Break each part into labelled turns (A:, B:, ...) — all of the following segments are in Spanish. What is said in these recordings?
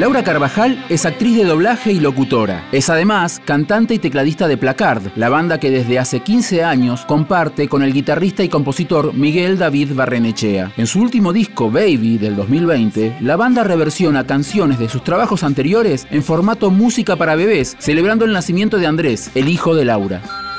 A: Laura Carvajal es actriz de doblaje y locutora. Es además cantante y tecladista de Placard, la banda que desde hace 15 años comparte con el guitarrista y compositor Miguel David Barrenechea. En su último disco, Baby, del 2020, la banda reversiona canciones de sus trabajos anteriores en formato música para bebés, celebrando el nacimiento de Andrés, el hijo de Laura.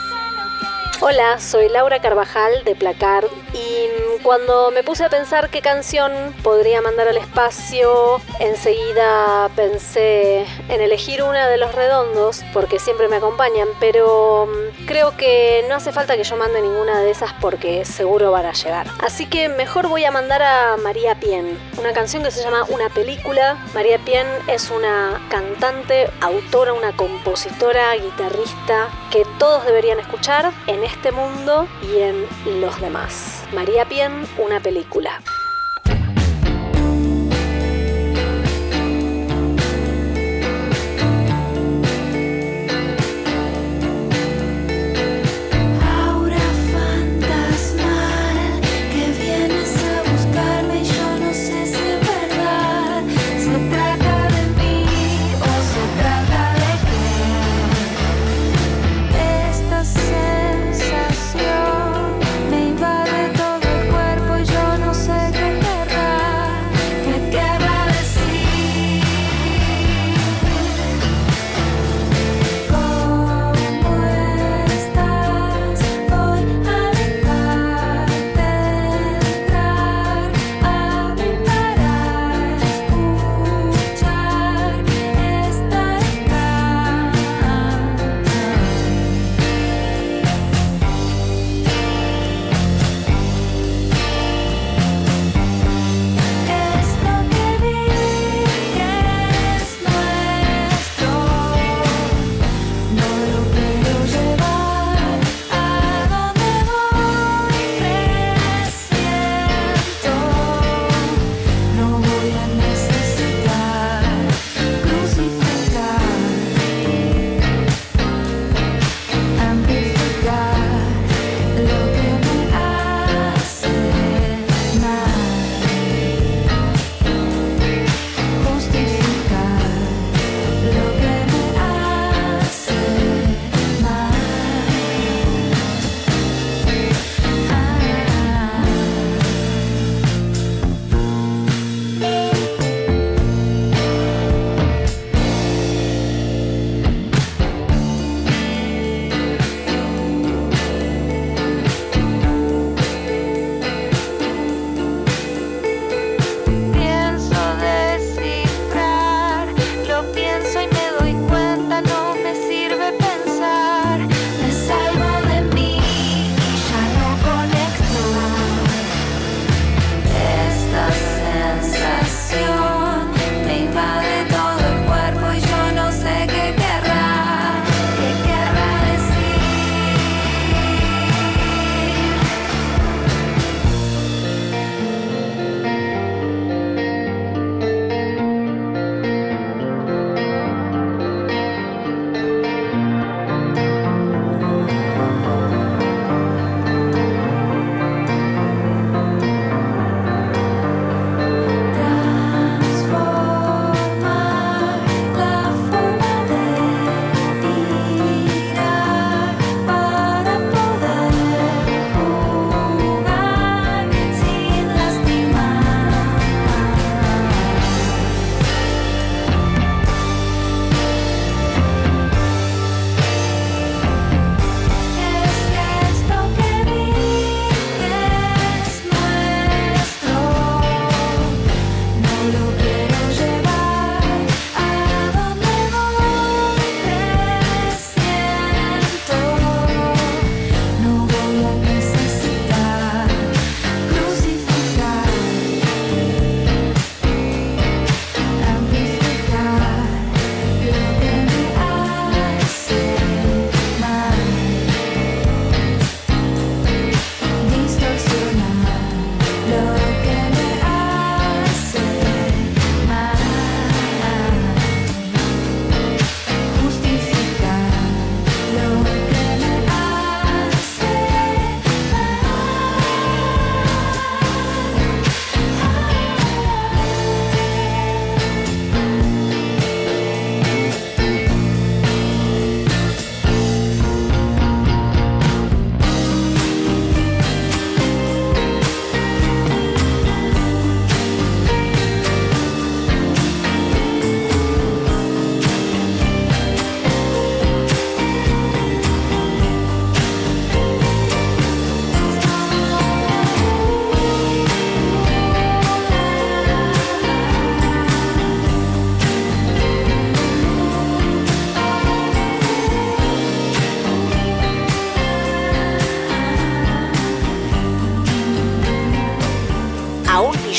B: Hola, soy Laura Carvajal de Placard y cuando me puse a pensar qué canción podría mandar al espacio, enseguida pensé en elegir una de los redondos porque siempre me acompañan, pero mm, creo que no hace falta que yo mande ninguna de esas porque seguro van a llegar. Así que mejor voy a mandar a María Pien, una canción que se llama Una película. María Pien es una cantante, autora, una compositora, guitarrista que todos deberían escuchar en este mundo y en los demás. María Pien, una película.